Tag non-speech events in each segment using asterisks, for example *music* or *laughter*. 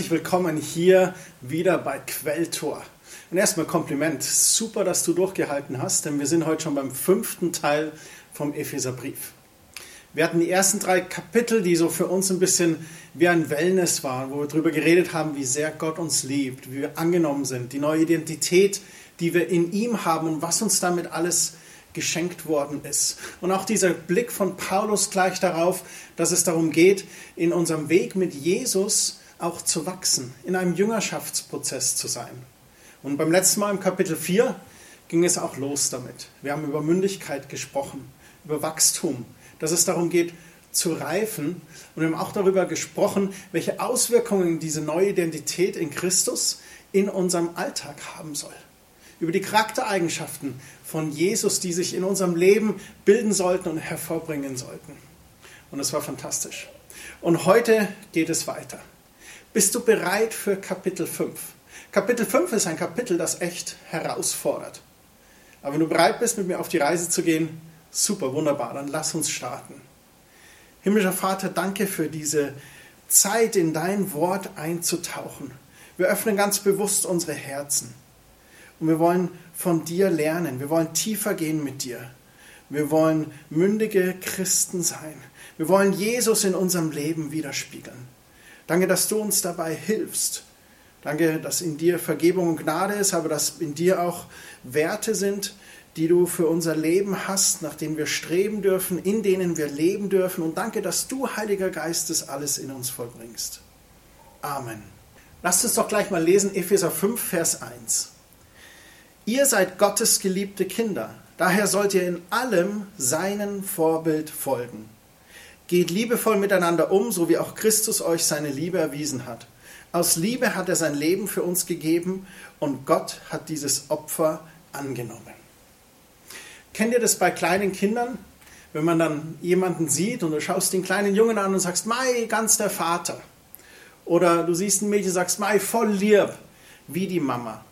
Herzlich willkommen hier wieder bei Quelltor. Und erstmal Kompliment. Super, dass du durchgehalten hast, denn wir sind heute schon beim fünften Teil vom Epheserbrief. Wir hatten die ersten drei Kapitel, die so für uns ein bisschen wie ein Wellness waren, wo wir darüber geredet haben, wie sehr Gott uns liebt, wie wir angenommen sind, die neue Identität, die wir in ihm haben und was uns damit alles geschenkt worden ist. Und auch dieser Blick von Paulus gleich darauf, dass es darum geht, in unserem Weg mit Jesus auch zu wachsen, in einem Jüngerschaftsprozess zu sein. Und beim letzten Mal im Kapitel 4 ging es auch los damit. Wir haben über Mündigkeit gesprochen, über Wachstum, dass es darum geht, zu reifen. Und wir haben auch darüber gesprochen, welche Auswirkungen diese neue Identität in Christus in unserem Alltag haben soll. Über die Charaktereigenschaften von Jesus, die sich in unserem Leben bilden sollten und hervorbringen sollten. Und es war fantastisch. Und heute geht es weiter. Bist du bereit für Kapitel 5? Kapitel 5 ist ein Kapitel, das echt herausfordert. Aber wenn du bereit bist, mit mir auf die Reise zu gehen, super, wunderbar, dann lass uns starten. Himmlischer Vater, danke für diese Zeit, in dein Wort einzutauchen. Wir öffnen ganz bewusst unsere Herzen. Und wir wollen von dir lernen. Wir wollen tiefer gehen mit dir. Wir wollen mündige Christen sein. Wir wollen Jesus in unserem Leben widerspiegeln. Danke, dass du uns dabei hilfst. Danke, dass in dir Vergebung und Gnade ist, aber dass in dir auch Werte sind, die du für unser Leben hast, nach denen wir streben dürfen, in denen wir leben dürfen. Und danke, dass du, Heiliger Geist, das alles in uns vollbringst. Amen. Lasst uns doch gleich mal lesen, Epheser 5, Vers 1. Ihr seid Gottes geliebte Kinder, daher sollt ihr in allem seinen Vorbild folgen. Geht liebevoll miteinander um, so wie auch Christus euch seine Liebe erwiesen hat. Aus Liebe hat er sein Leben für uns gegeben und Gott hat dieses Opfer angenommen. Kennt ihr das bei kleinen Kindern? Wenn man dann jemanden sieht und du schaust den kleinen Jungen an und sagst, Mai, ganz der Vater. Oder du siehst ein Mädchen und sagst, Mai, voll lieb, wie die Mama.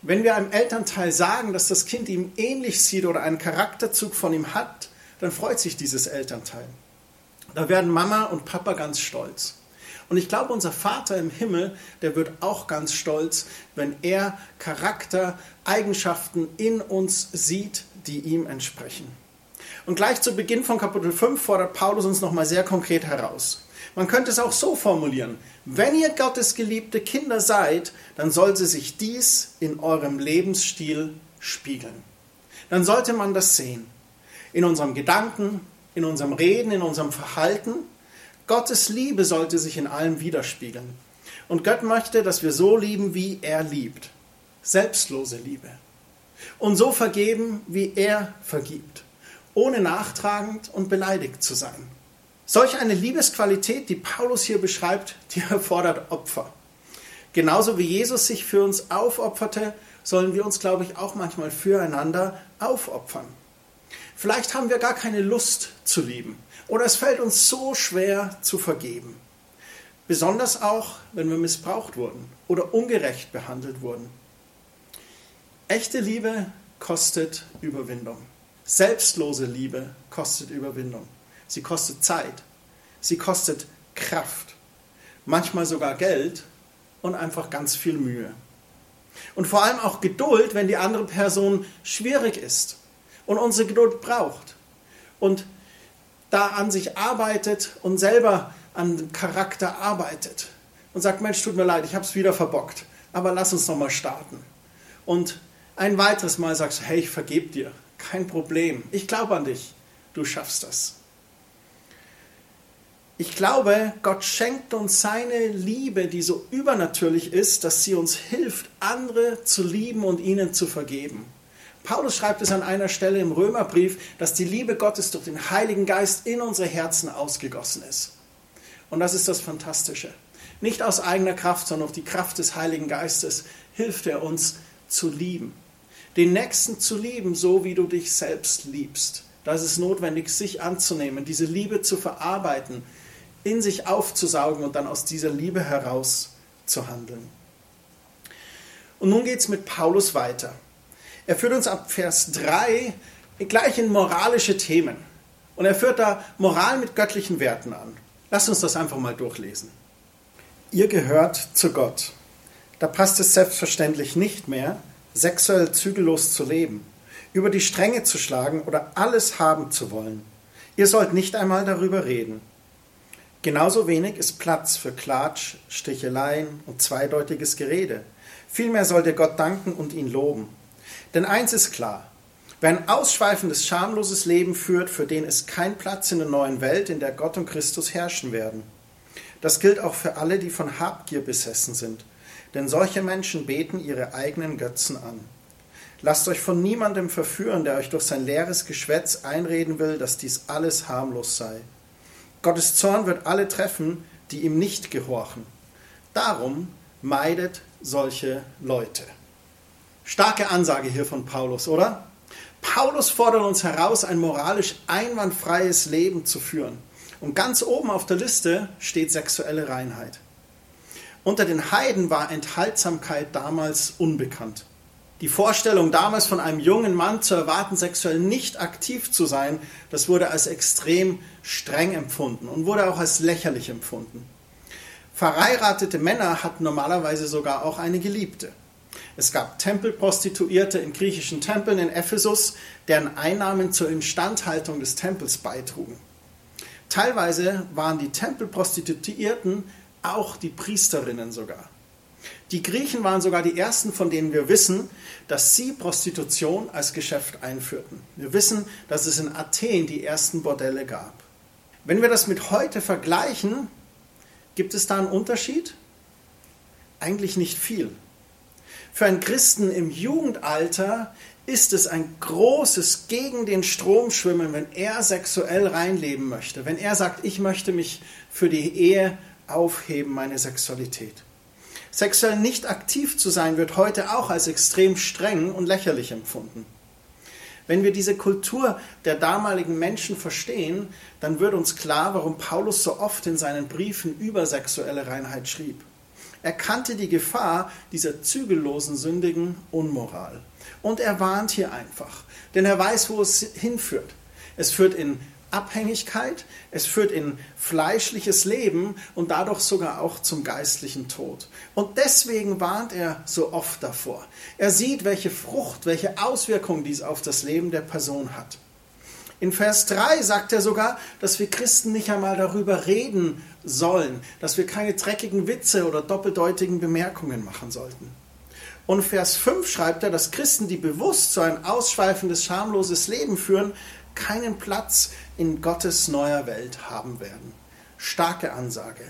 Wenn wir einem Elternteil sagen, dass das Kind ihm ähnlich sieht oder einen Charakterzug von ihm hat, dann freut sich dieses Elternteil. Da werden Mama und Papa ganz stolz. Und ich glaube, unser Vater im Himmel, der wird auch ganz stolz, wenn er Charaktereigenschaften in uns sieht, die ihm entsprechen. Und gleich zu Beginn von Kapitel 5 fordert Paulus uns nochmal sehr konkret heraus. Man könnte es auch so formulieren. Wenn ihr Gottes geliebte Kinder seid, dann sollte sich dies in eurem Lebensstil spiegeln. Dann sollte man das sehen in unserem Gedanken, in unserem Reden, in unserem Verhalten. Gottes Liebe sollte sich in allem widerspiegeln. Und Gott möchte, dass wir so lieben, wie er liebt. Selbstlose Liebe. Und so vergeben, wie er vergibt. Ohne nachtragend und beleidigt zu sein. Solch eine Liebesqualität, die Paulus hier beschreibt, die erfordert Opfer. Genauso wie Jesus sich für uns aufopferte, sollen wir uns, glaube ich, auch manchmal füreinander aufopfern. Vielleicht haben wir gar keine Lust zu lieben oder es fällt uns so schwer zu vergeben. Besonders auch, wenn wir missbraucht wurden oder ungerecht behandelt wurden. Echte Liebe kostet Überwindung. Selbstlose Liebe kostet Überwindung. Sie kostet Zeit. Sie kostet Kraft. Manchmal sogar Geld und einfach ganz viel Mühe. Und vor allem auch Geduld, wenn die andere Person schwierig ist und unsere Geduld braucht und da an sich arbeitet und selber an dem Charakter arbeitet und sagt, Mensch, tut mir leid, ich habe es wieder verbockt, aber lass uns nochmal starten. Und ein weiteres Mal sagst du, hey, ich vergebe dir, kein Problem, ich glaube an dich, du schaffst das. Ich glaube, Gott schenkt uns seine Liebe, die so übernatürlich ist, dass sie uns hilft, andere zu lieben und ihnen zu vergeben. Paulus schreibt es an einer Stelle im Römerbrief, dass die Liebe Gottes durch den Heiligen Geist in unsere Herzen ausgegossen ist. Und das ist das Fantastische. Nicht aus eigener Kraft, sondern durch die Kraft des Heiligen Geistes hilft er uns zu lieben. Den Nächsten zu lieben, so wie du dich selbst liebst. Da ist es notwendig, sich anzunehmen, diese Liebe zu verarbeiten, in sich aufzusaugen und dann aus dieser Liebe heraus zu handeln. Und nun geht es mit Paulus weiter. Er führt uns ab Vers 3 gleich in moralische Themen. Und er führt da Moral mit göttlichen Werten an. Lasst uns das einfach mal durchlesen. Ihr gehört zu Gott. Da passt es selbstverständlich nicht mehr, sexuell zügellos zu leben, über die Stränge zu schlagen oder alles haben zu wollen. Ihr sollt nicht einmal darüber reden. Genauso wenig ist Platz für Klatsch, Sticheleien und zweideutiges Gerede. Vielmehr sollt ihr Gott danken und ihn loben. Denn eins ist klar, wer ein ausschweifendes, schamloses Leben führt, für den ist kein Platz in der neuen Welt, in der Gott und Christus herrschen werden. Das gilt auch für alle, die von Habgier besessen sind, denn solche Menschen beten ihre eigenen Götzen an. Lasst euch von niemandem verführen, der euch durch sein leeres Geschwätz einreden will, dass dies alles harmlos sei. Gottes Zorn wird alle treffen, die ihm nicht gehorchen. Darum meidet solche Leute. Starke Ansage hier von Paulus, oder? Paulus fordert uns heraus, ein moralisch einwandfreies Leben zu führen. Und ganz oben auf der Liste steht sexuelle Reinheit. Unter den Heiden war Enthaltsamkeit damals unbekannt. Die Vorstellung damals von einem jungen Mann zu erwarten, sexuell nicht aktiv zu sein, das wurde als extrem streng empfunden und wurde auch als lächerlich empfunden. Verheiratete Männer hatten normalerweise sogar auch eine Geliebte. Es gab Tempelprostituierte in griechischen Tempeln in Ephesus, deren Einnahmen zur Instandhaltung des Tempels beitrugen. Teilweise waren die Tempelprostituierten auch die Priesterinnen sogar. Die Griechen waren sogar die ersten, von denen wir wissen, dass sie Prostitution als Geschäft einführten. Wir wissen, dass es in Athen die ersten Bordelle gab. Wenn wir das mit heute vergleichen, gibt es da einen Unterschied? Eigentlich nicht viel. Für einen Christen im Jugendalter ist es ein großes gegen den Strom schwimmen, wenn er sexuell reinleben möchte, wenn er sagt, ich möchte mich für die Ehe aufheben, meine Sexualität. Sexuell nicht aktiv zu sein wird heute auch als extrem streng und lächerlich empfunden. Wenn wir diese Kultur der damaligen Menschen verstehen, dann wird uns klar, warum Paulus so oft in seinen Briefen über sexuelle Reinheit schrieb. Er kannte die Gefahr dieser zügellosen, sündigen Unmoral. Und er warnt hier einfach, denn er weiß, wo es hinführt. Es führt in Abhängigkeit, es führt in fleischliches Leben und dadurch sogar auch zum geistlichen Tod. Und deswegen warnt er so oft davor. Er sieht, welche Frucht, welche Auswirkungen dies auf das Leben der Person hat. In Vers 3 sagt er sogar, dass wir Christen nicht einmal darüber reden sollen, dass wir keine dreckigen Witze oder doppeldeutigen Bemerkungen machen sollten. Und Vers 5 schreibt er, dass Christen, die bewusst so ein ausschweifendes, schamloses Leben führen, keinen Platz in Gottes neuer Welt haben werden. Starke Ansage.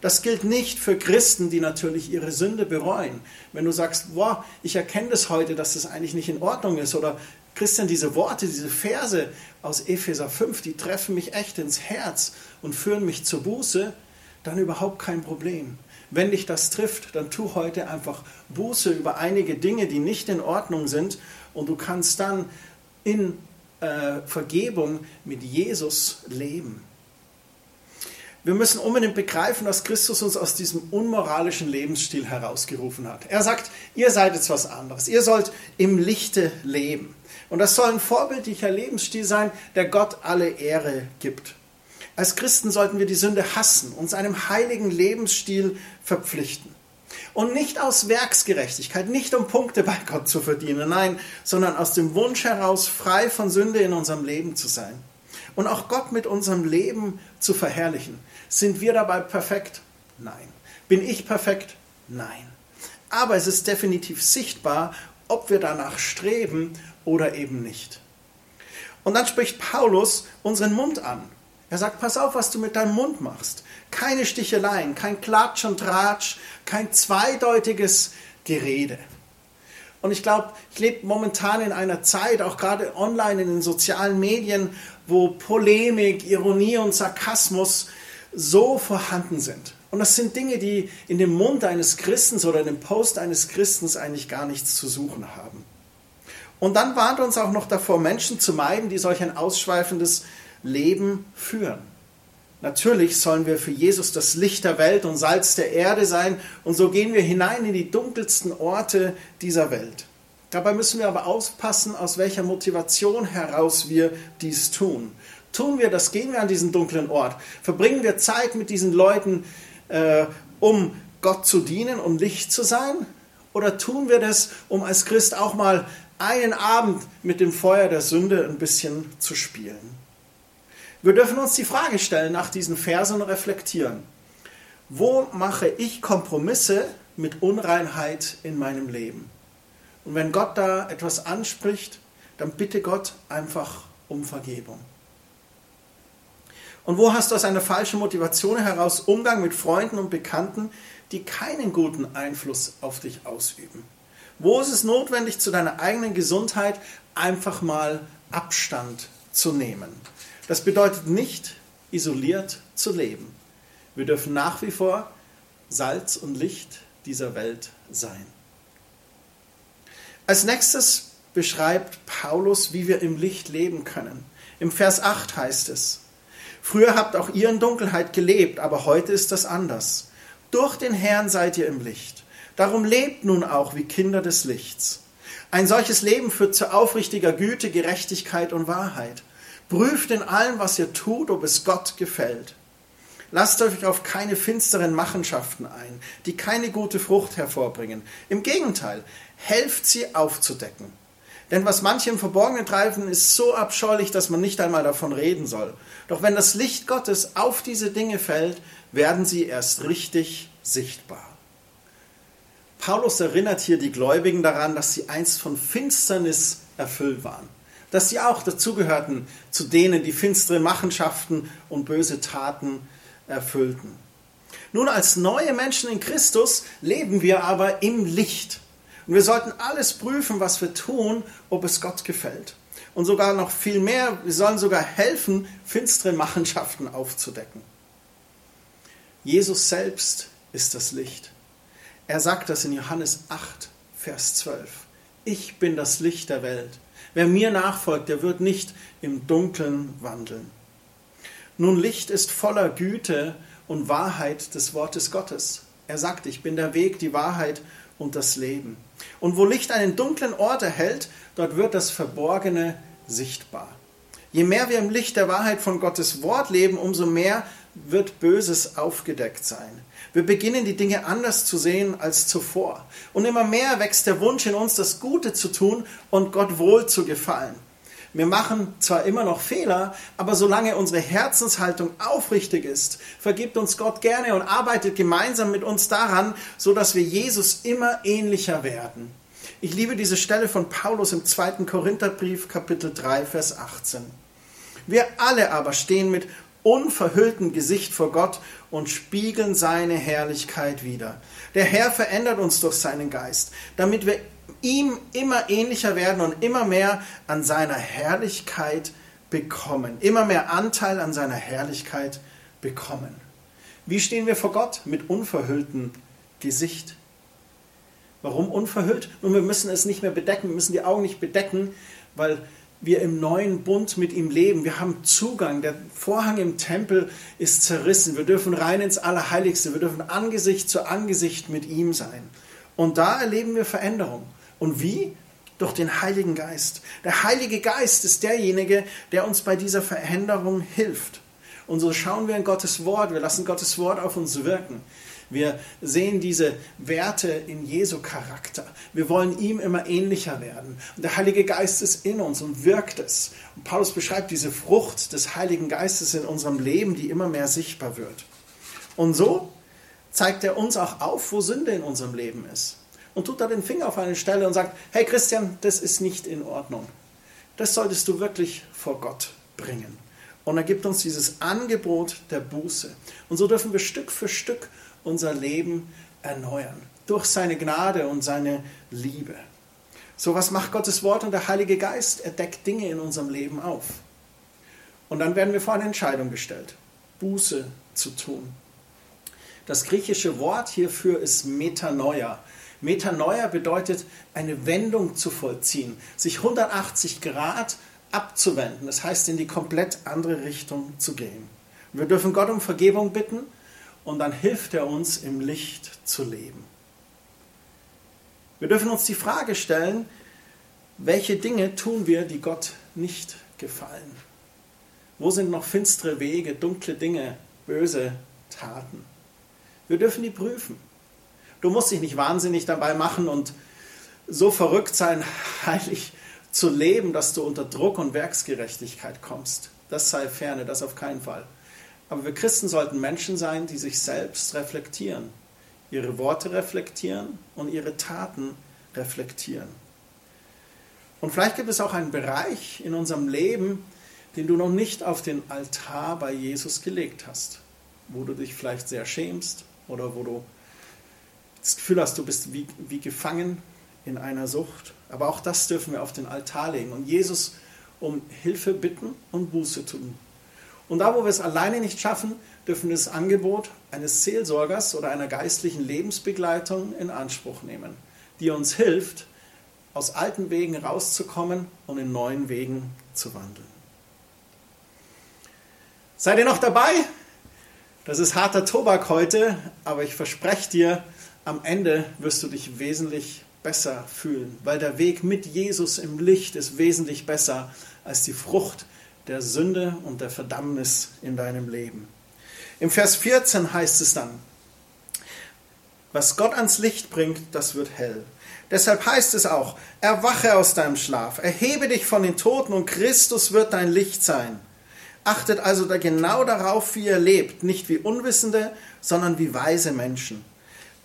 Das gilt nicht für Christen, die natürlich ihre Sünde bereuen. Wenn du sagst, boah, ich erkenne das heute, dass das eigentlich nicht in Ordnung ist, oder Christian, diese Worte, diese Verse aus Epheser 5, die treffen mich echt ins Herz und führen mich zur Buße, dann überhaupt kein Problem. Wenn dich das trifft, dann tu heute einfach Buße über einige Dinge, die nicht in Ordnung sind und du kannst dann in äh, Vergebung mit Jesus leben. Wir müssen unbedingt begreifen, dass Christus uns aus diesem unmoralischen Lebensstil herausgerufen hat. Er sagt, ihr seid jetzt was anderes. Ihr sollt im Lichte leben. Und das soll ein vorbildlicher Lebensstil sein, der Gott alle Ehre gibt. Als Christen sollten wir die Sünde hassen, uns einem heiligen Lebensstil verpflichten. Und nicht aus Werksgerechtigkeit, nicht um Punkte bei Gott zu verdienen, nein, sondern aus dem Wunsch heraus, frei von Sünde in unserem Leben zu sein. Und auch Gott mit unserem Leben zu verherrlichen. Sind wir dabei perfekt? Nein. Bin ich perfekt? Nein. Aber es ist definitiv sichtbar, ob wir danach streben oder eben nicht. Und dann spricht Paulus unseren Mund an. Er sagt, pass auf, was du mit deinem Mund machst. Keine Sticheleien, kein Klatsch und Tratsch, kein zweideutiges Gerede. Und ich glaube, ich lebe momentan in einer Zeit, auch gerade online in den sozialen Medien, wo Polemik, Ironie und Sarkasmus so vorhanden sind. Und das sind Dinge, die in dem Mund eines Christens oder in dem Post eines Christens eigentlich gar nichts zu suchen haben. Und dann warnt uns auch noch davor, Menschen zu meiden, die solch ein ausschweifendes Leben führen. Natürlich sollen wir für Jesus das Licht der Welt und Salz der Erde sein und so gehen wir hinein in die dunkelsten Orte dieser Welt. Dabei müssen wir aber aufpassen, aus welcher Motivation heraus wir dies tun. Tun wir das, gehen wir an diesen dunklen Ort, verbringen wir Zeit mit diesen Leuten, äh, um Gott zu dienen und Licht zu sein? Oder tun wir das, um als Christ auch mal einen Abend mit dem Feuer der Sünde ein bisschen zu spielen? Wir dürfen uns die Frage stellen nach diesen Versen und reflektieren. Wo mache ich Kompromisse mit Unreinheit in meinem Leben? Und wenn Gott da etwas anspricht, dann bitte Gott einfach um Vergebung. Und wo hast du aus einer falschen Motivation heraus Umgang mit Freunden und Bekannten, die keinen guten Einfluss auf dich ausüben? Wo ist es notwendig, zu deiner eigenen Gesundheit einfach mal Abstand zu nehmen? Das bedeutet nicht, isoliert zu leben. Wir dürfen nach wie vor Salz und Licht dieser Welt sein. Als nächstes beschreibt Paulus, wie wir im Licht leben können. Im Vers 8 heißt es, Früher habt auch ihr in Dunkelheit gelebt, aber heute ist das anders. Durch den Herrn seid ihr im Licht. Darum lebt nun auch wie Kinder des Lichts. Ein solches Leben führt zu aufrichtiger Güte, Gerechtigkeit und Wahrheit. Prüft in allem, was ihr tut, ob es Gott gefällt. Lasst euch auf keine finsteren Machenschaften ein, die keine gute Frucht hervorbringen. Im Gegenteil, helft sie aufzudecken. Denn was manche im Verborgenen treiben, ist so abscheulich, dass man nicht einmal davon reden soll. Doch wenn das Licht Gottes auf diese Dinge fällt, werden sie erst richtig sichtbar. Paulus erinnert hier die Gläubigen daran, dass sie einst von Finsternis erfüllt waren. Dass sie auch dazugehörten zu denen, die finstere Machenschaften und böse Taten erfüllten. Nun, als neue Menschen in Christus leben wir aber im Licht. Und wir sollten alles prüfen, was wir tun, ob es Gott gefällt. Und sogar noch viel mehr, wir sollen sogar helfen, finstere Machenschaften aufzudecken. Jesus selbst ist das Licht. Er sagt das in Johannes 8, Vers 12. Ich bin das Licht der Welt. Wer mir nachfolgt, der wird nicht im Dunkeln wandeln. Nun, Licht ist voller Güte und Wahrheit des Wortes Gottes. Er sagt, ich bin der Weg, die Wahrheit und das Leben. Und wo Licht einen dunklen Ort erhält, dort wird das Verborgene sichtbar. Je mehr wir im Licht der Wahrheit von Gottes Wort leben, umso mehr wird Böses aufgedeckt sein. Wir beginnen die Dinge anders zu sehen als zuvor. Und immer mehr wächst der Wunsch in uns, das Gute zu tun und Gott wohl zu gefallen. Wir machen zwar immer noch Fehler, aber solange unsere Herzenshaltung aufrichtig ist, vergibt uns Gott gerne und arbeitet gemeinsam mit uns daran, so dass wir Jesus immer ähnlicher werden. Ich liebe diese Stelle von Paulus im 2. Korintherbrief, Kapitel 3, Vers 18. Wir alle aber stehen mit unverhülltem Gesicht vor Gott und spiegeln seine Herrlichkeit wider. Der Herr verändert uns durch seinen Geist, damit wir ihm immer ähnlicher werden und immer mehr an seiner Herrlichkeit bekommen, immer mehr Anteil an seiner Herrlichkeit bekommen. Wie stehen wir vor Gott? Mit unverhülltem Gesicht. Warum unverhüllt? Nun, wir müssen es nicht mehr bedecken, wir müssen die Augen nicht bedecken, weil wir im neuen Bund mit ihm leben. Wir haben Zugang. Der Vorhang im Tempel ist zerrissen. Wir dürfen rein ins Allerheiligste. Wir dürfen Angesicht zu Angesicht mit ihm sein. Und da erleben wir Veränderung. Und wie? Durch den Heiligen Geist. Der Heilige Geist ist derjenige, der uns bei dieser Veränderung hilft. Und so schauen wir in Gottes Wort, wir lassen Gottes Wort auf uns wirken. Wir sehen diese Werte in Jesu Charakter. Wir wollen ihm immer ähnlicher werden. Und der Heilige Geist ist in uns und wirkt es. Und Paulus beschreibt diese Frucht des Heiligen Geistes in unserem Leben, die immer mehr sichtbar wird. Und so zeigt er uns auch auf, wo Sünde in unserem Leben ist und tut da den Finger auf eine Stelle und sagt, hey Christian, das ist nicht in Ordnung. Das solltest du wirklich vor Gott bringen. Und er gibt uns dieses Angebot der Buße. Und so dürfen wir Stück für Stück unser Leben erneuern. Durch seine Gnade und seine Liebe. So was macht Gottes Wort und der Heilige Geist? Er deckt Dinge in unserem Leben auf. Und dann werden wir vor eine Entscheidung gestellt, Buße zu tun. Das griechische Wort hierfür ist Metanoia. Metanoia bedeutet, eine Wendung zu vollziehen, sich 180 Grad abzuwenden, das heißt in die komplett andere Richtung zu gehen. Wir dürfen Gott um Vergebung bitten und dann hilft er uns im Licht zu leben. Wir dürfen uns die Frage stellen, welche Dinge tun wir, die Gott nicht gefallen? Wo sind noch finstere Wege, dunkle Dinge, böse Taten? Wir dürfen die prüfen. Du musst dich nicht wahnsinnig dabei machen und so verrückt sein, *laughs* heilig zu leben, dass du unter Druck und Werksgerechtigkeit kommst. Das sei ferne, das auf keinen Fall. Aber wir Christen sollten Menschen sein, die sich selbst reflektieren, ihre Worte reflektieren und ihre Taten reflektieren. Und vielleicht gibt es auch einen Bereich in unserem Leben, den du noch nicht auf den Altar bei Jesus gelegt hast, wo du dich vielleicht sehr schämst oder wo du das Gefühl hast, du bist wie, wie gefangen in einer Sucht. Aber auch das dürfen wir auf den Altar legen und Jesus um Hilfe bitten und Buße tun. Und da, wo wir es alleine nicht schaffen, dürfen wir das Angebot eines Seelsorgers oder einer geistlichen Lebensbegleitung in Anspruch nehmen, die uns hilft, aus alten Wegen rauszukommen und in neuen Wegen zu wandeln. Seid ihr noch dabei? Das ist harter Tobak heute, aber ich verspreche dir, am Ende wirst du dich wesentlich besser fühlen, weil der Weg mit Jesus im Licht ist wesentlich besser als die Frucht der Sünde und der Verdammnis in deinem Leben. Im Vers 14 heißt es dann, was Gott ans Licht bringt, das wird hell. Deshalb heißt es auch, erwache aus deinem Schlaf, erhebe dich von den Toten und Christus wird dein Licht sein. Achtet also da genau darauf, wie ihr lebt, nicht wie Unwissende, sondern wie weise Menschen.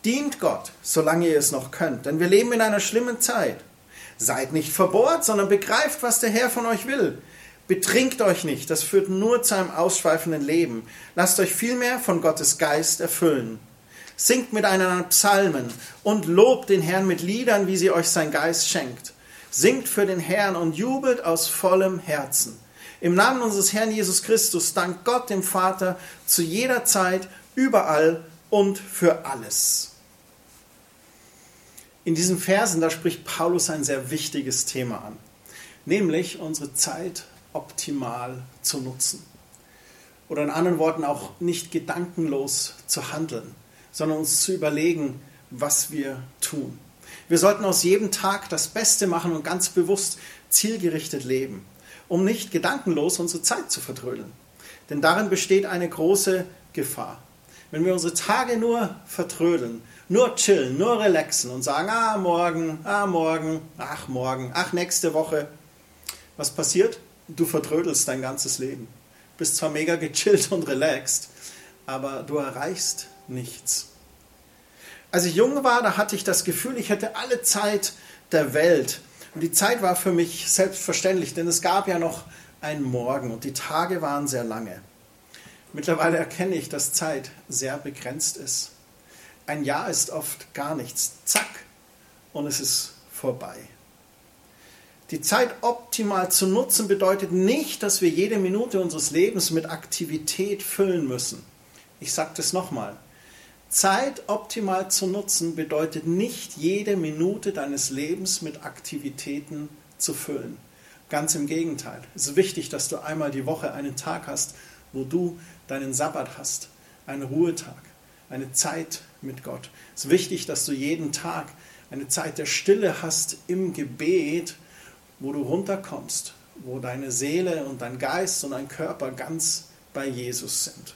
Dient Gott, solange ihr es noch könnt, denn wir leben in einer schlimmen Zeit. Seid nicht verbohrt, sondern begreift, was der Herr von euch will. Betrinkt euch nicht, das führt nur zu einem ausschweifenden Leben. Lasst euch vielmehr von Gottes Geist erfüllen. Singt miteinander Psalmen und lobt den Herrn mit Liedern, wie sie euch sein Geist schenkt. Singt für den Herrn und jubelt aus vollem Herzen. Im Namen unseres Herrn Jesus Christus dankt Gott dem Vater zu jeder Zeit, überall und für alles. In diesen Versen, da spricht Paulus ein sehr wichtiges Thema an, nämlich unsere Zeit optimal zu nutzen. Oder in anderen Worten auch nicht gedankenlos zu handeln, sondern uns zu überlegen, was wir tun. Wir sollten aus jedem Tag das Beste machen und ganz bewusst zielgerichtet leben, um nicht gedankenlos unsere Zeit zu vertrödeln. Denn darin besteht eine große Gefahr. Wenn wir unsere Tage nur vertrödeln, nur chillen, nur relaxen und sagen, ah, morgen, ah, morgen, ach, morgen, ach, nächste Woche, was passiert? Du vertrödelst dein ganzes Leben. Bist zwar mega gechillt und relaxed, aber du erreichst nichts. Als ich jung war, da hatte ich das Gefühl, ich hätte alle Zeit der Welt. Und die Zeit war für mich selbstverständlich, denn es gab ja noch einen Morgen und die Tage waren sehr lange. Mittlerweile erkenne ich, dass Zeit sehr begrenzt ist. Ein Jahr ist oft gar nichts. Zack, und es ist vorbei. Die Zeit optimal zu nutzen bedeutet nicht, dass wir jede Minute unseres Lebens mit Aktivität füllen müssen. Ich sage das nochmal. Zeit optimal zu nutzen bedeutet nicht jede Minute deines Lebens mit Aktivitäten zu füllen. Ganz im Gegenteil. Es ist wichtig, dass du einmal die Woche einen Tag hast, wo du deinen Sabbat hast, einen Ruhetag, eine Zeit mit Gott. Es ist wichtig, dass du jeden Tag eine Zeit der Stille hast im Gebet, wo du runterkommst, wo deine Seele und dein Geist und dein Körper ganz bei Jesus sind.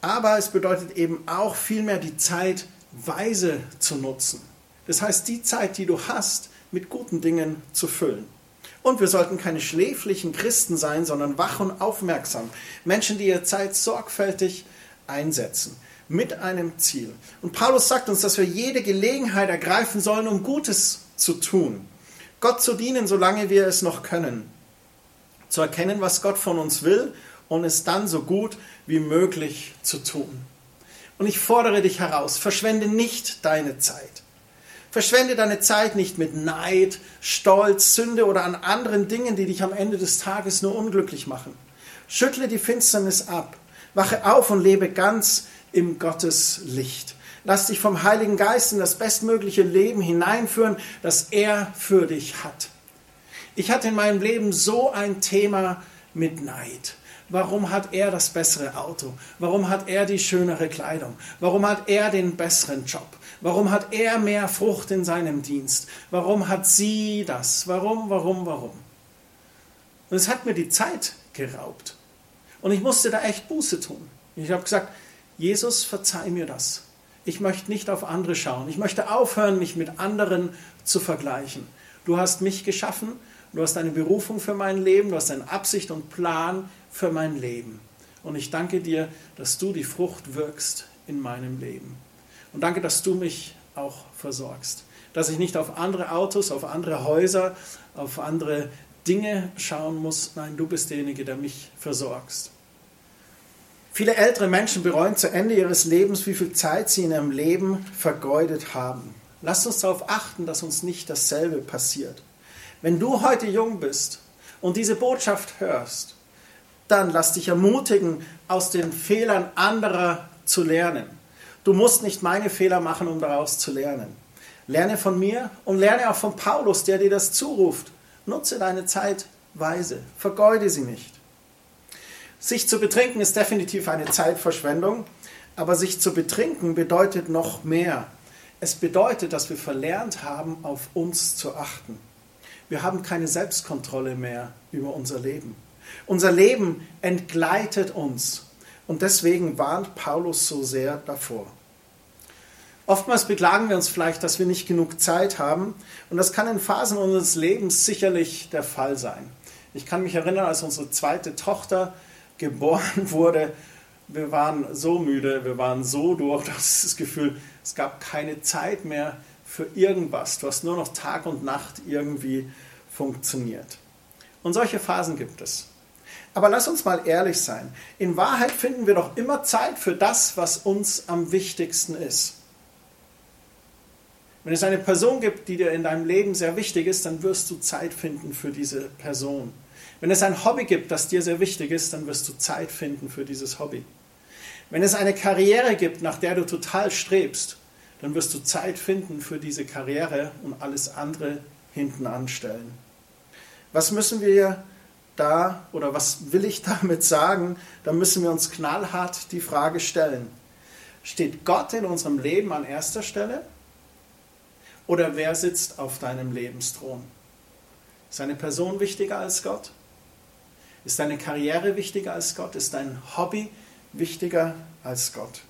Aber es bedeutet eben auch vielmehr die Zeit weise zu nutzen. Das heißt, die Zeit, die du hast, mit guten Dingen zu füllen. Und wir sollten keine schläflichen Christen sein, sondern wach und aufmerksam. Menschen, die ihre Zeit sorgfältig einsetzen. Mit einem Ziel. Und Paulus sagt uns, dass wir jede Gelegenheit ergreifen sollen, um Gutes zu tun. Gott zu dienen, solange wir es noch können. Zu erkennen, was Gott von uns will und es dann so gut wie möglich zu tun. Und ich fordere dich heraus, verschwende nicht deine Zeit. Verschwende deine Zeit nicht mit Neid, Stolz, Sünde oder an anderen Dingen, die dich am Ende des Tages nur unglücklich machen. Schüttle die Finsternis ab. Wache auf und lebe ganz im Gottes Licht. Lass dich vom Heiligen Geist in das bestmögliche Leben hineinführen, das er für dich hat. Ich hatte in meinem Leben so ein Thema mit Neid. Warum hat er das bessere Auto? Warum hat er die schönere Kleidung? Warum hat er den besseren Job? Warum hat er mehr Frucht in seinem Dienst? Warum hat sie das? Warum, warum, warum? Und es hat mir die Zeit geraubt. Und ich musste da echt Buße tun. Ich habe gesagt, Jesus, verzeih mir das. Ich möchte nicht auf andere schauen. Ich möchte aufhören, mich mit anderen zu vergleichen. Du hast mich geschaffen, du hast eine Berufung für mein Leben, du hast eine Absicht und Plan für mein Leben. Und ich danke dir, dass du die Frucht wirkst in meinem Leben. Und danke, dass du mich auch versorgst. Dass ich nicht auf andere Autos, auf andere Häuser, auf andere Dinge schauen muss. Nein, du bist derjenige, der mich versorgst. Viele ältere Menschen bereuen zu Ende ihres Lebens, wie viel Zeit sie in ihrem Leben vergeudet haben. Lasst uns darauf achten, dass uns nicht dasselbe passiert. Wenn du heute jung bist und diese Botschaft hörst, dann lass dich ermutigen, aus den Fehlern anderer zu lernen. Du musst nicht meine Fehler machen, um daraus zu lernen. Lerne von mir und lerne auch von Paulus, der dir das zuruft. Nutze deine Zeit weise, vergeude sie nicht. Sich zu betrinken ist definitiv eine Zeitverschwendung, aber sich zu betrinken bedeutet noch mehr. Es bedeutet, dass wir verlernt haben, auf uns zu achten. Wir haben keine Selbstkontrolle mehr über unser Leben. Unser Leben entgleitet uns und deswegen warnt Paulus so sehr davor. Oftmals beklagen wir uns vielleicht, dass wir nicht genug Zeit haben und das kann in Phasen unseres Lebens sicherlich der Fall sein. Ich kann mich erinnern, als unsere zweite Tochter geboren *laughs* wurde, wir waren so müde, wir waren so durch, *laughs* das, das Gefühl, es gab keine Zeit mehr für irgendwas. Du hast nur noch Tag und Nacht irgendwie funktioniert. Und solche Phasen gibt es. Aber lass uns mal ehrlich sein. In Wahrheit finden wir doch immer Zeit für das, was uns am wichtigsten ist. Wenn es eine Person gibt, die dir in deinem Leben sehr wichtig ist, dann wirst du Zeit finden für diese Person. Wenn es ein Hobby gibt, das dir sehr wichtig ist, dann wirst du Zeit finden für dieses Hobby. Wenn es eine Karriere gibt, nach der du total strebst, dann wirst du Zeit finden für diese Karriere und alles andere hinten anstellen. Was müssen wir da oder was will ich *laughs* damit sagen? Da müssen wir uns knallhart die Frage stellen. Steht Gott in unserem Leben an erster Stelle? Oder wer sitzt auf deinem Lebensthron? Ist eine Person wichtiger als Gott? Ist deine Karriere wichtiger als Gott? Ist dein Hobby wichtiger als Gott?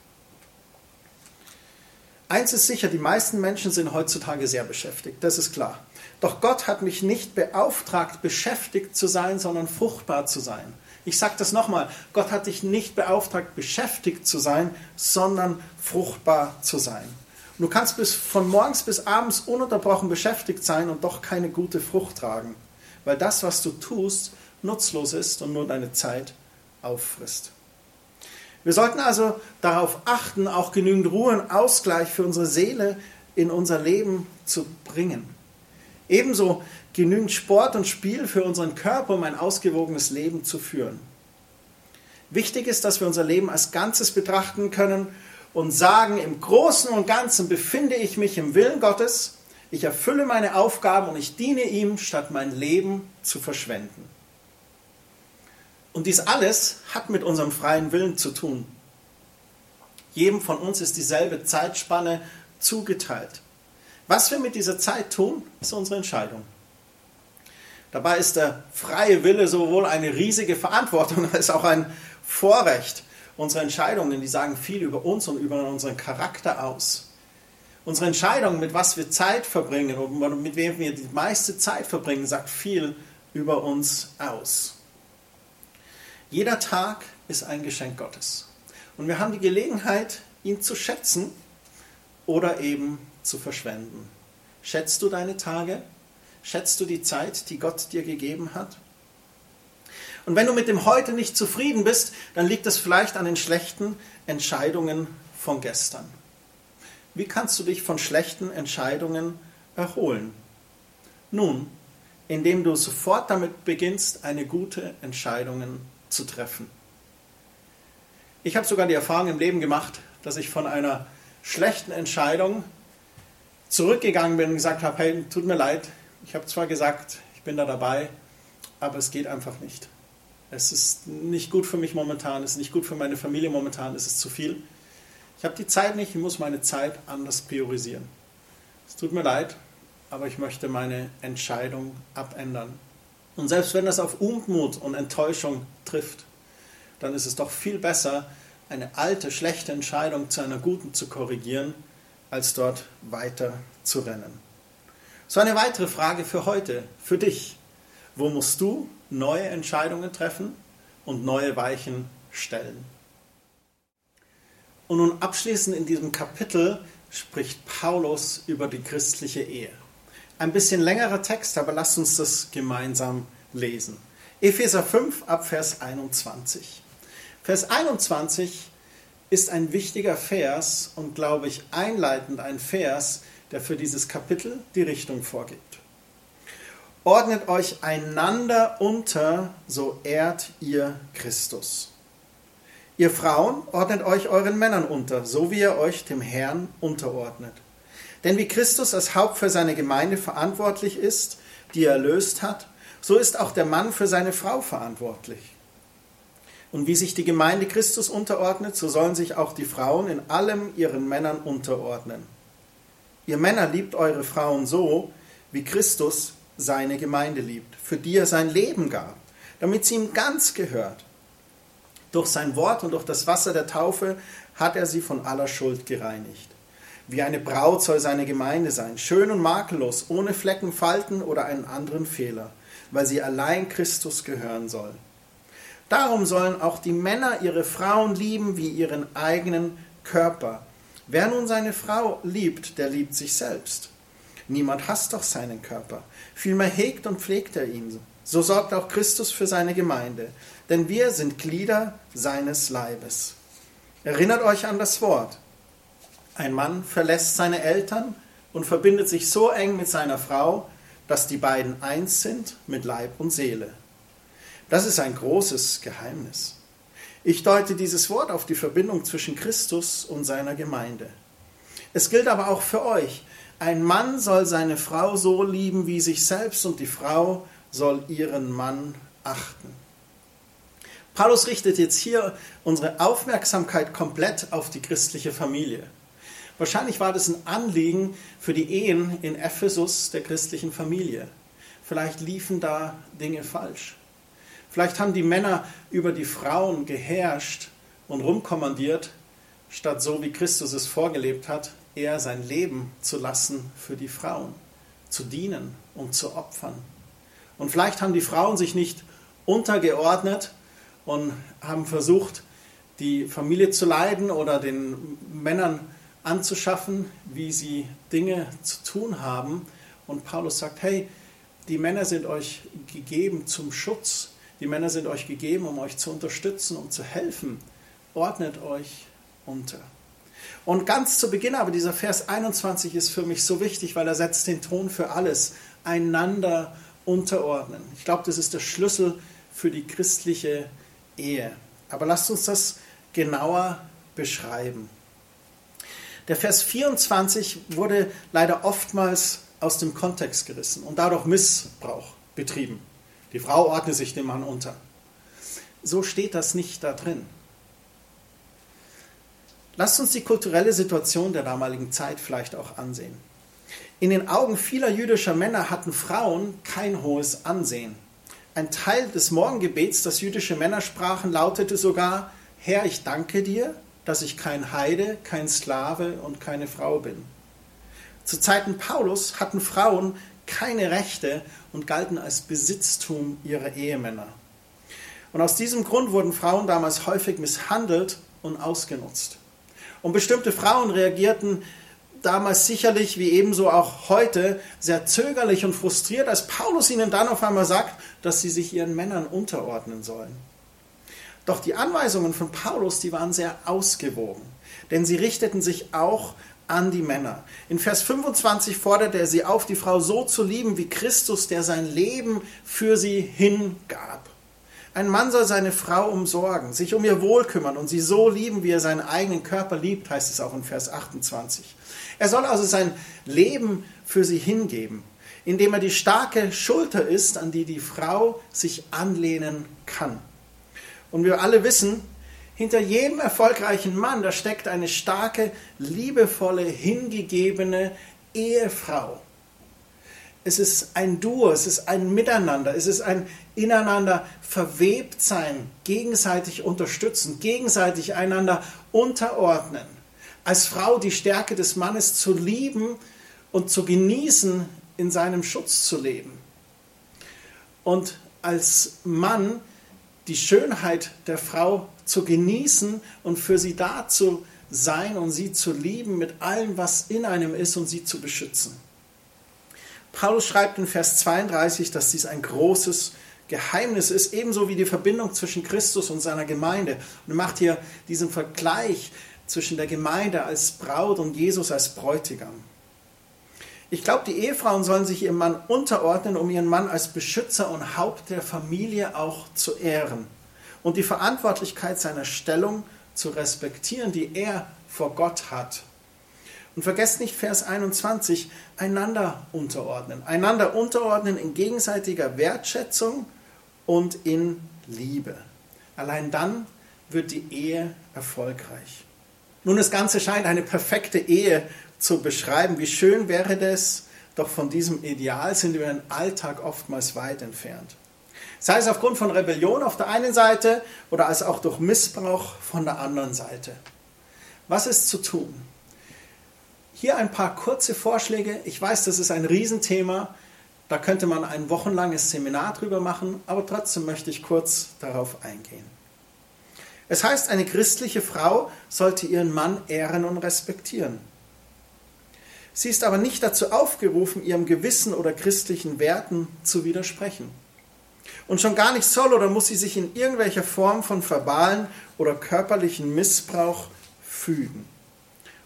Eins ist sicher, die meisten Menschen sind heutzutage sehr beschäftigt, das ist klar. Doch Gott hat mich nicht beauftragt, beschäftigt zu sein, sondern fruchtbar zu sein. Ich sage das nochmal, Gott hat dich nicht beauftragt, beschäftigt zu sein, sondern fruchtbar zu sein. Du kannst bis von morgens bis abends ununterbrochen beschäftigt sein und doch keine gute Frucht tragen, weil das, was du tust, nutzlos ist und nur deine Zeit auffrisst. Wir sollten also darauf achten, auch genügend Ruhe und Ausgleich für unsere Seele in unser Leben zu bringen. Ebenso genügend Sport und Spiel für unseren Körper, um ein ausgewogenes Leben zu führen. Wichtig ist, dass wir unser Leben als Ganzes betrachten können und sagen, im Großen und Ganzen befinde ich mich im Willen Gottes, ich erfülle meine Aufgaben und ich diene ihm, statt mein Leben zu verschwenden. Und dies alles hat mit unserem freien Willen zu tun. Jedem von uns ist dieselbe Zeitspanne zugeteilt. Was wir mit dieser Zeit tun, ist unsere Entscheidung. Dabei ist der freie Wille sowohl eine riesige Verantwortung *laughs* als auch ein Vorrecht. Unsere Entscheidungen, die sagen viel über uns und über unseren Charakter aus. Unsere Entscheidung, mit was wir Zeit verbringen und mit wem wir die meiste Zeit verbringen, sagt viel über uns aus. Jeder Tag ist ein Geschenk Gottes. Und wir haben die Gelegenheit, ihn zu schätzen oder eben zu verschwenden. Schätzt du deine Tage? Schätzt du die Zeit, die Gott dir gegeben hat? Und wenn du mit dem Heute nicht zufrieden bist, dann liegt es vielleicht an den schlechten Entscheidungen von gestern. Wie kannst du dich von schlechten Entscheidungen erholen? Nun, indem du sofort damit beginnst, eine gute Entscheidung zu treffen. Ich habe sogar die Erfahrung im Leben gemacht, dass ich von einer schlechten Entscheidung zurückgegangen bin und gesagt habe, hey, tut mir leid, ich habe zwar gesagt, ich bin da dabei, aber es geht einfach nicht. Es ist nicht gut für mich momentan, es ist nicht gut für meine Familie momentan, es ist zu viel. Ich habe die Zeit nicht, ich muss meine Zeit anders priorisieren. Es tut mir leid, aber ich möchte meine Entscheidung abändern. Und selbst wenn das auf Unmut und Enttäuschung trifft, dann ist es doch viel besser, eine alte, schlechte Entscheidung zu einer guten zu korrigieren, als dort weiter zu rennen. So eine weitere Frage für heute, für dich. Wo musst du neue Entscheidungen treffen und neue Weichen stellen? Und nun abschließend in diesem Kapitel spricht Paulus über die christliche Ehe. Ein bisschen längerer Text, aber lasst uns das gemeinsam lesen. Epheser 5 ab Vers 21. Vers 21 ist ein wichtiger Vers und glaube ich einleitend ein Vers, der für dieses Kapitel die Richtung vorgibt. Ordnet euch einander unter, so ehrt ihr Christus. Ihr Frauen ordnet euch euren Männern unter, so wie ihr euch dem Herrn unterordnet. Denn wie Christus als Haupt für seine Gemeinde verantwortlich ist, die er erlöst hat, so ist auch der Mann für seine Frau verantwortlich. Und wie sich die Gemeinde Christus unterordnet, so sollen sich auch die Frauen in allem ihren Männern unterordnen. Ihr Männer liebt eure Frauen so, wie Christus seine Gemeinde liebt, für die er sein Leben gab, damit sie ihm ganz gehört. Durch sein Wort und durch das Wasser der Taufe hat er sie von aller Schuld gereinigt. Wie eine Braut soll seine Gemeinde sein, schön und makellos, ohne Flecken, Falten oder einen anderen Fehler, weil sie allein Christus gehören soll. Darum sollen auch die Männer ihre Frauen lieben wie ihren eigenen Körper. Wer nun seine Frau liebt, der liebt sich selbst. Niemand hasst doch seinen Körper, vielmehr hegt und pflegt er ihn. So sorgt auch Christus für seine Gemeinde, denn wir sind Glieder seines Leibes. Erinnert euch an das Wort. Ein Mann verlässt seine Eltern und verbindet sich so eng mit seiner Frau, dass die beiden eins sind mit Leib und Seele. Das ist ein großes Geheimnis. Ich deute dieses Wort auf die Verbindung zwischen Christus und seiner Gemeinde. Es gilt aber auch für euch. Ein Mann soll seine Frau so lieben wie sich selbst und die Frau soll ihren Mann achten. Paulus richtet jetzt hier unsere Aufmerksamkeit komplett auf die christliche Familie. Wahrscheinlich war das ein Anliegen für die Ehen in Ephesus der christlichen Familie. Vielleicht liefen da Dinge falsch. Vielleicht haben die Männer über die Frauen geherrscht und rumkommandiert, statt so wie Christus es vorgelebt hat, eher sein Leben zu lassen für die Frauen, zu dienen und zu opfern. Und vielleicht haben die Frauen sich nicht untergeordnet, und haben versucht, die Familie zu leiden oder den Männern anzuschaffen, wie sie Dinge zu tun haben. Und Paulus sagt, hey, die Männer sind euch gegeben zum Schutz. Die Männer sind euch gegeben, um euch zu unterstützen, um zu helfen. Ordnet euch unter. Und ganz zu Beginn aber dieser Vers 21 ist für mich so wichtig, weil er setzt den Ton für alles. Einander unterordnen. Ich glaube, das ist der Schlüssel für die christliche Ehe. Aber lasst uns das genauer beschreiben. Der Vers 24 wurde leider oftmals aus dem Kontext gerissen und dadurch Missbrauch betrieben. Die Frau ordne sich dem Mann unter. So steht das nicht da drin. Lasst uns die kulturelle Situation der damaligen Zeit vielleicht auch ansehen. In den Augen vieler jüdischer Männer hatten Frauen kein hohes Ansehen. Ein Teil des Morgengebets, das jüdische Männer sprachen, lautete sogar, Herr, ich danke dir, dass ich kein Heide, kein Sklave und keine Frau bin. Zu Zeiten Paulus hatten Frauen keine Rechte und galten als Besitztum ihrer Ehemänner. Und aus diesem Grund wurden Frauen damals häufig misshandelt und ausgenutzt. Und bestimmte Frauen reagierten damals sicherlich wie ebenso auch heute sehr zögerlich und frustriert, als Paulus ihnen dann auf einmal sagt, dass sie sich ihren Männern unterordnen sollen. Doch die Anweisungen von Paulus, die waren sehr ausgewogen, denn sie richteten sich auch an die Männer. In Vers 25 fordert er sie auf, die Frau so zu lieben wie Christus, der sein Leben für sie hingab. Ein Mann soll seine Frau umsorgen, sich um ihr Wohl kümmern und sie so lieben, wie er seinen eigenen Körper liebt, heißt es auch in Vers 28. Er soll also sein Leben für sie hingeben, indem er die starke Schulter ist, an die die Frau sich anlehnen kann. Und wir alle wissen, hinter jedem erfolgreichen Mann, da steckt eine starke, liebevolle, hingegebene Ehefrau. Es ist ein Duo, es ist ein Miteinander, es ist ein Ineinander verwebt sein, gegenseitig unterstützen, gegenseitig einander unterordnen. Als Frau die Stärke des Mannes zu lieben und zu genießen, in seinem Schutz zu leben. Und als Mann die Schönheit der Frau zu genießen und für sie da zu sein und sie zu lieben mit allem, was in einem ist und sie zu beschützen. Paulus schreibt in Vers 32, dass dies ein großes Geheimnis ist, ebenso wie die Verbindung zwischen Christus und seiner Gemeinde. Und er macht hier diesen Vergleich zwischen der Gemeinde als Braut und Jesus als Bräutigam. Ich glaube, die Ehefrauen sollen sich ihrem Mann unterordnen, um ihren Mann als Beschützer und Haupt der Familie auch zu ehren und die Verantwortlichkeit seiner Stellung zu respektieren, die er vor Gott hat. Und vergesst nicht Vers 21, einander unterordnen. Einander unterordnen in gegenseitiger Wertschätzung und in Liebe. Allein dann wird die Ehe erfolgreich. Nun, das Ganze scheint eine perfekte Ehe zu beschreiben. Wie schön wäre das, doch von diesem Ideal sind wir im Alltag oftmals weit entfernt. Sei es aufgrund von Rebellion auf der einen Seite oder als auch durch Missbrauch von der anderen Seite. Was ist zu tun? Hier ein paar kurze Vorschläge. Ich weiß, das ist ein Riesenthema. Da könnte man ein wochenlanges Seminar drüber machen, aber trotzdem möchte ich kurz darauf eingehen. Es heißt, eine christliche Frau sollte ihren Mann ehren und respektieren. Sie ist aber nicht dazu aufgerufen, ihrem Gewissen oder christlichen Werten zu widersprechen. Und schon gar nicht soll oder muss sie sich in irgendwelcher Form von verbalen oder körperlichen Missbrauch fügen.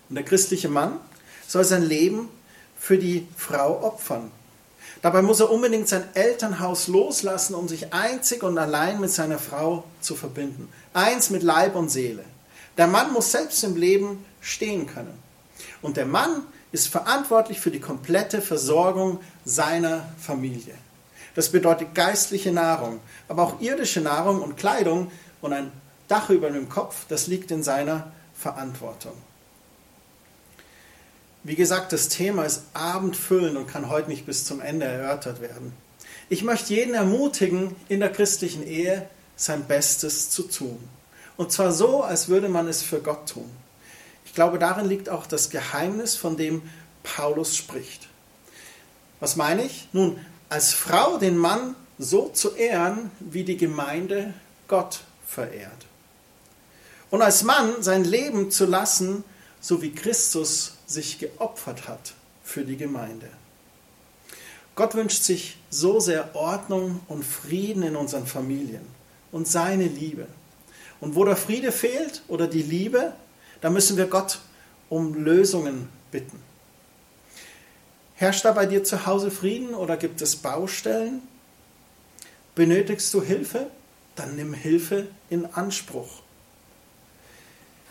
Und der christliche Mann soll sein Leben für die Frau opfern. Dabei muss er unbedingt sein Elternhaus loslassen, um sich einzig und allein mit seiner Frau zu verbinden. Eins mit Leib und Seele. Der Mann muss selbst im Leben stehen können. Und der Mann ist verantwortlich für die komplette Versorgung seiner Familie. Das bedeutet geistliche Nahrung, aber auch irdische Nahrung und Kleidung und ein Dach über dem Kopf, das liegt in seiner Verantwortung. Wie gesagt, das Thema ist abendfüllend und kann heute nicht bis zum Ende erörtert werden. Ich möchte jeden ermutigen, in der christlichen Ehe sein Bestes zu tun. Und zwar so, als würde man es für Gott tun. Ich glaube, darin liegt auch das Geheimnis, von dem Paulus spricht. Was meine ich? Nun, als Frau den Mann so zu ehren, wie die Gemeinde Gott verehrt. Und als Mann sein Leben zu lassen, so wie Christus sich geopfert hat für die Gemeinde. Gott wünscht sich so sehr Ordnung und Frieden in unseren Familien und seine Liebe. Und wo der Friede fehlt oder die Liebe, da müssen wir Gott um Lösungen bitten. Herrscht da bei dir zu Hause Frieden oder gibt es Baustellen? Benötigst du Hilfe? Dann nimm Hilfe in Anspruch.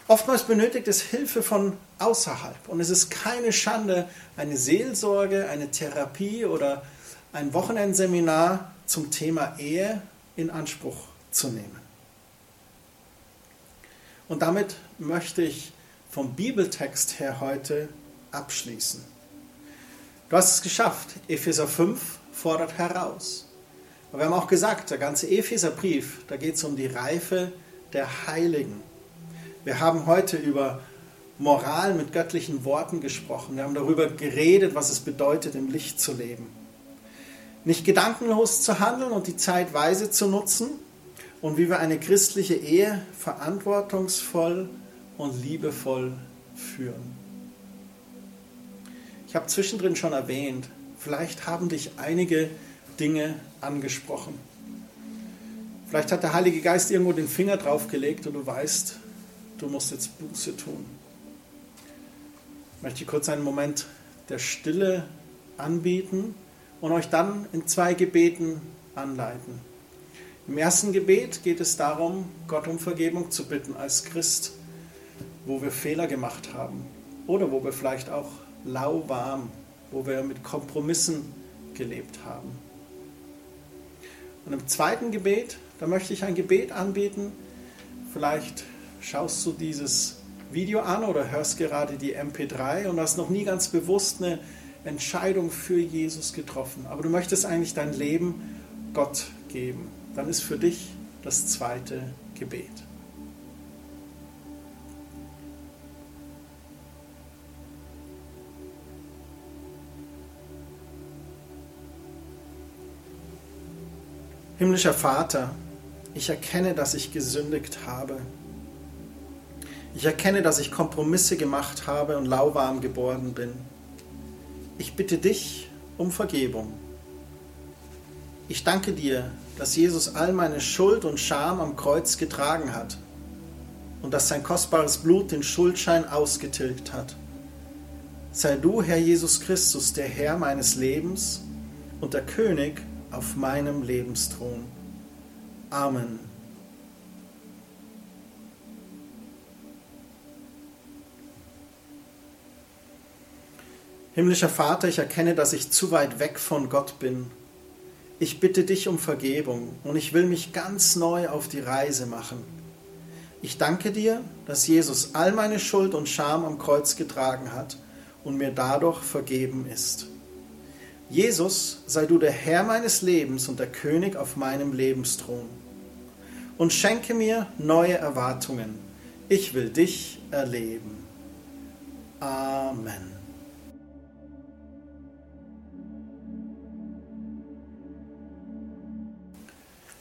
Oftmals benötigt es Hilfe von außerhalb und es ist keine Schande, eine Seelsorge, eine Therapie oder ein Wochenendseminar zum Thema Ehe in Anspruch zu nehmen. Und damit möchte ich vom Bibeltext her heute abschließen. Du hast es geschafft. Epheser 5 fordert heraus. Aber wir haben auch gesagt, der ganze Epheserbrief, da geht es um die Reife der Heiligen. Wir haben heute über Moral mit göttlichen Worten gesprochen. Wir haben darüber geredet, was es bedeutet, im Licht zu leben. Nicht gedankenlos zu handeln und die Zeit weise zu nutzen und wie wir eine christliche Ehe verantwortungsvoll und liebevoll führen. Ich habe zwischendrin schon erwähnt, vielleicht haben dich einige Dinge angesprochen. Vielleicht hat der Heilige Geist irgendwo den Finger draufgelegt und du weißt, du musst jetzt Buße tun. Ich möchte kurz einen Moment der Stille anbieten und euch dann in zwei Gebeten anleiten. Im ersten Gebet geht es darum, Gott um Vergebung zu bitten als Christ, wo wir Fehler gemacht haben oder wo wir vielleicht auch lauwarm, wo wir mit Kompromissen gelebt haben. Und im zweiten Gebet, da möchte ich ein Gebet anbieten. Vielleicht schaust du dieses Video an oder hörst gerade die MP3 und hast noch nie ganz bewusst eine Entscheidung für Jesus getroffen, aber du möchtest eigentlich dein Leben Gott geben, dann ist für dich das zweite Gebet. Himmlischer Vater, ich erkenne, dass ich gesündigt habe. Ich erkenne, dass ich Kompromisse gemacht habe und lauwarm geworden bin. Ich bitte dich um Vergebung. Ich danke dir, dass Jesus all meine Schuld und Scham am Kreuz getragen hat und dass sein kostbares Blut den Schuldschein ausgetilgt hat. Sei du, Herr Jesus Christus, der Herr meines Lebens und der König auf meinem Lebensthron. Amen. Himmlischer Vater, ich erkenne, dass ich zu weit weg von Gott bin. Ich bitte dich um Vergebung und ich will mich ganz neu auf die Reise machen. Ich danke dir, dass Jesus all meine Schuld und Scham am Kreuz getragen hat und mir dadurch vergeben ist. Jesus, sei du der Herr meines Lebens und der König auf meinem Lebensthron. Und schenke mir neue Erwartungen. Ich will dich erleben. Amen.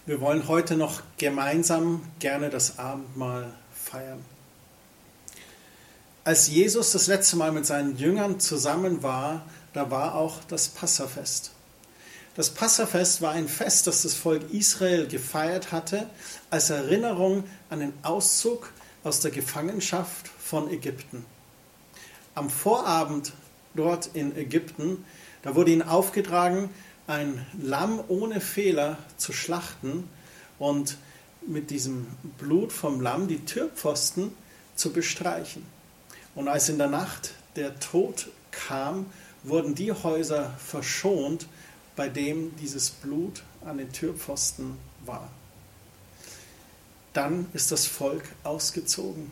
Wir wollen heute noch gemeinsam gerne das Abendmahl feiern. Als Jesus das letzte Mal mit seinen Jüngern zusammen war, da war auch das Passafest. Das Passafest war ein Fest, das das Volk Israel gefeiert hatte, als Erinnerung an den Auszug aus der Gefangenschaft von Ägypten. Am Vorabend dort in Ägypten, da wurde ihnen aufgetragen, ein Lamm ohne Fehler zu schlachten und mit diesem Blut vom Lamm die Türpfosten zu bestreichen. Und als in der Nacht der Tod kam, wurden die Häuser verschont, bei dem dieses Blut an den Türpfosten war. Dann ist das Volk ausgezogen.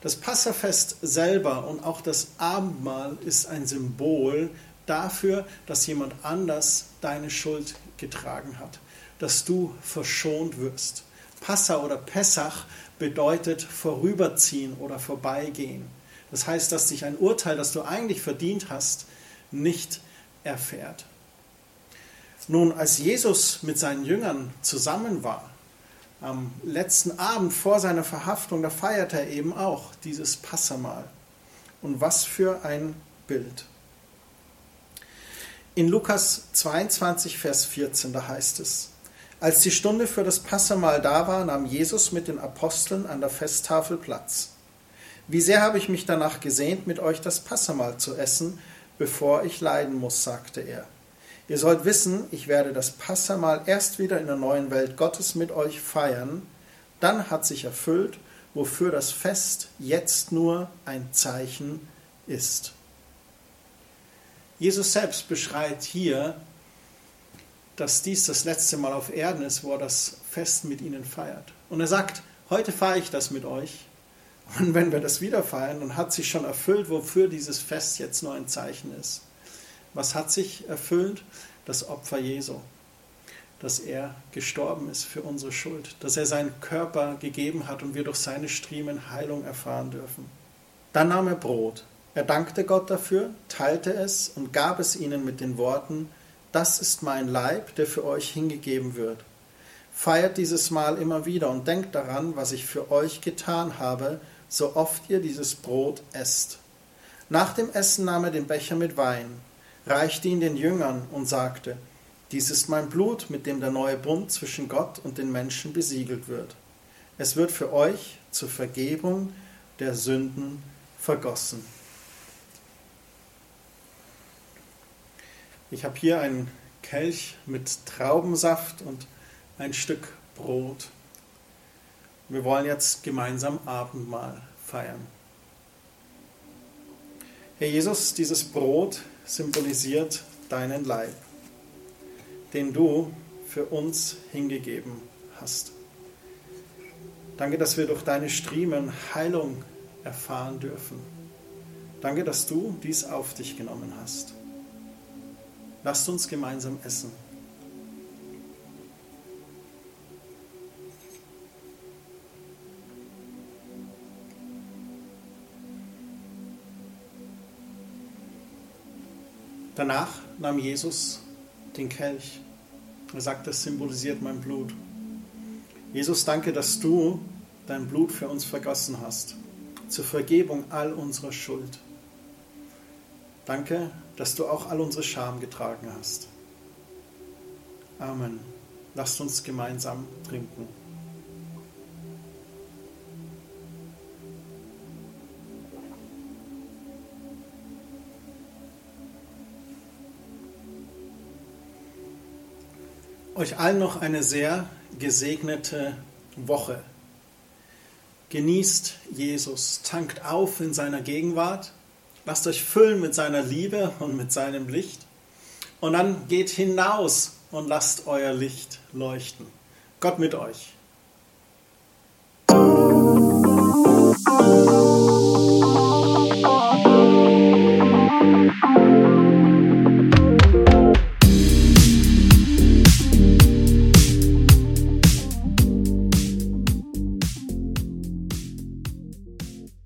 Das Passafest selber und auch das Abendmahl ist ein Symbol dafür, dass jemand anders deine Schuld getragen hat, dass du verschont wirst. Passa oder Pessach bedeutet vorüberziehen oder vorbeigehen. Das heißt, dass dich ein Urteil, das du eigentlich verdient hast, nicht erfährt. Nun, als Jesus mit seinen Jüngern zusammen war, am letzten Abend vor seiner Verhaftung, da feierte er eben auch dieses Passamal. Und was für ein Bild. In Lukas 22, Vers 14, da heißt es, als die Stunde für das Passamal da war, nahm Jesus mit den Aposteln an der Festtafel Platz. Wie sehr habe ich mich danach gesehnt, mit euch das Passamal zu essen, bevor ich leiden muss, sagte er. Ihr sollt wissen, ich werde das Passamal erst wieder in der neuen Welt Gottes mit euch feiern. Dann hat sich erfüllt, wofür das Fest jetzt nur ein Zeichen ist. Jesus selbst beschreibt hier, dass dies das letzte Mal auf Erden ist, wo er das Fest mit ihnen feiert. Und er sagt, heute feiere ich das mit euch. Und wenn wir das wieder feiern, dann hat sich schon erfüllt, wofür dieses Fest jetzt nur ein Zeichen ist. Was hat sich erfüllt? Das Opfer Jesu. Dass er gestorben ist für unsere Schuld. Dass er seinen Körper gegeben hat und wir durch seine Striemen Heilung erfahren dürfen. Dann nahm er Brot, er dankte Gott dafür, teilte es und gab es ihnen mit den Worten, das ist mein Leib, der für euch hingegeben wird. Feiert dieses Mal immer wieder und denkt daran, was ich für euch getan habe, so oft ihr dieses Brot esst. Nach dem Essen nahm er den Becher mit Wein, reichte ihn den Jüngern und sagte, dies ist mein Blut, mit dem der neue Bund zwischen Gott und den Menschen besiegelt wird. Es wird für euch zur Vergebung der Sünden vergossen. Ich habe hier einen Kelch mit Traubensaft und ein Stück Brot. Wir wollen jetzt gemeinsam Abendmahl feiern. Herr Jesus, dieses Brot symbolisiert deinen Leib, den du für uns hingegeben hast. Danke, dass wir durch deine Striemen Heilung erfahren dürfen. Danke, dass du dies auf dich genommen hast. Lasst uns gemeinsam essen. Danach nahm Jesus den Kelch. Er sagt, das symbolisiert mein Blut. Jesus, danke, dass du dein Blut für uns vergossen hast, zur Vergebung all unserer Schuld. Danke, dass du auch all unsere Scham getragen hast. Amen. Lasst uns gemeinsam trinken. euch allen noch eine sehr gesegnete Woche. Genießt Jesus, tankt auf in seiner Gegenwart, lasst euch füllen mit seiner Liebe und mit seinem Licht und dann geht hinaus und lasst euer Licht leuchten. Gott mit euch.